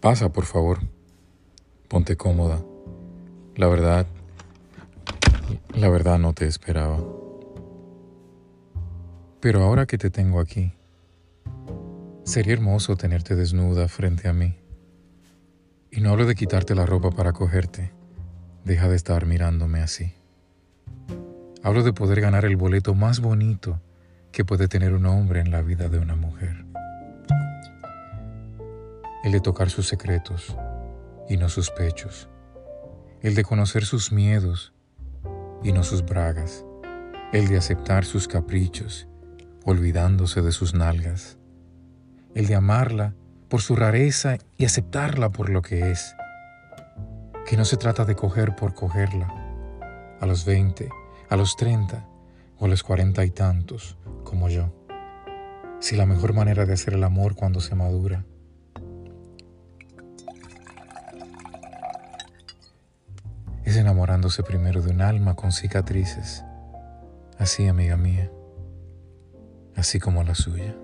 Pasa, por favor. Ponte cómoda. La verdad, la verdad no te esperaba. Pero ahora que te tengo aquí, sería hermoso tenerte desnuda frente a mí. Y no hablo de quitarte la ropa para cogerte. Deja de estar mirándome así. Hablo de poder ganar el boleto más bonito que puede tener un hombre en la vida de una mujer. El de tocar sus secretos y no sus pechos. El de conocer sus miedos y no sus bragas. El de aceptar sus caprichos, olvidándose de sus nalgas. El de amarla por su rareza y aceptarla por lo que es. Que no se trata de coger por cogerla. A los 20, a los 30 o a los 40 y tantos, como yo. Si la mejor manera de hacer el amor cuando se madura es enamorándose primero de un alma con cicatrices, así amiga mía, así como la suya.